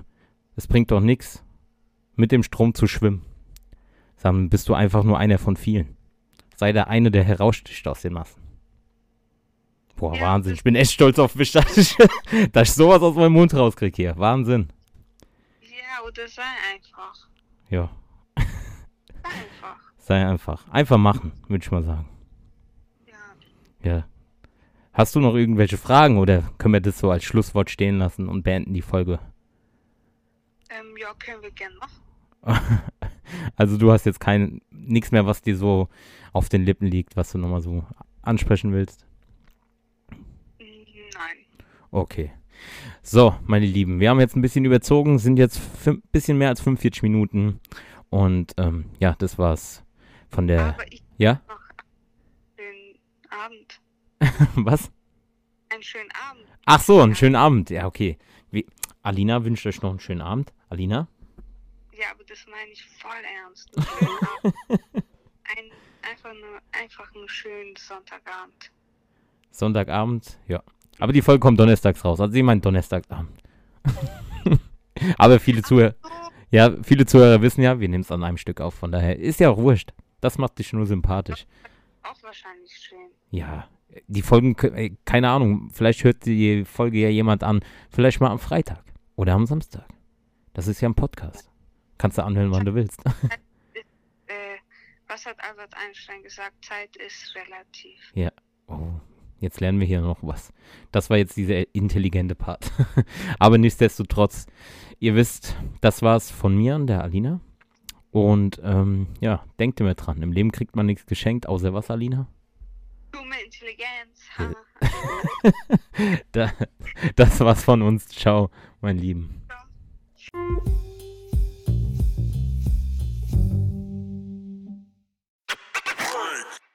es bringt doch nichts, mit dem Strom zu schwimmen. Dann bist du einfach nur einer von vielen. Sei der eine, der heraussticht aus den Massen. Boah, Ja, Wahnsinn. Ich bin echt stolz auf mich, dass ich, dass ich sowas aus meinem Mund rauskriege hier. Wahnsinn. Ja, oder sei einfach. Ja, Sei einfach. sei einfach. Einfach machen, würde ich mal sagen. Ja. Ja. Hast du noch irgendwelche Fragen oder können wir das so als Schlusswort stehen lassen und beenden die Folge? Ähm, ja, können wir gerne machen. Also du hast jetzt kein nichts mehr, was dir so auf den Lippen liegt, was du nochmal so ansprechen willst. Mm, Nein. Okay. So, meine Lieben, wir haben jetzt ein bisschen überzogen, sind jetzt ein bisschen mehr als 45 Minuten. Und ähm, ja, das war's von der. Aber ich Ja? noch schönen Abend. Was? Einen schönen Abend. Ach so, einen schönen Abend. Ja, okay. Wie, Alina wünscht euch noch einen schönen Abend. Alina? Ja, aber das meine ich voll ernst. Ein, einfach, nur, einfach einen schönen Sonntagabend. Sonntagabend, ja. Aber die Folge kommt donnerstags raus. Also sie meint Donnerstagabend. Aber viele Zuhörer, ja, viele Zuhörer wissen ja, wir nehmen es an einem Stück auf. Von daher ist ja auch wurscht. Das macht dich nur sympathisch. auch wahrscheinlich schön. Ja, die Folgen, ey, keine Ahnung, vielleicht hört die Folge ja jemand an. Vielleicht mal am Freitag oder am Samstag. Das ist ja ein Podcast. Kannst du anhören, wann du willst. Äh, was hat Albert Einstein gesagt? Zeit ist relativ. Oh, jetzt lernen wir hier noch was. Das war jetzt dieser intelligente Part. Aber nichtsdestotrotz, ihr wisst, das war's von mir, der Alina. Und ähm, ja, denkt immer dran, im Leben kriegt man nichts geschenkt, außer was, Alina? Dumme Intelligenz. Das war's von uns. Ciao, mein Lieben. Ciao.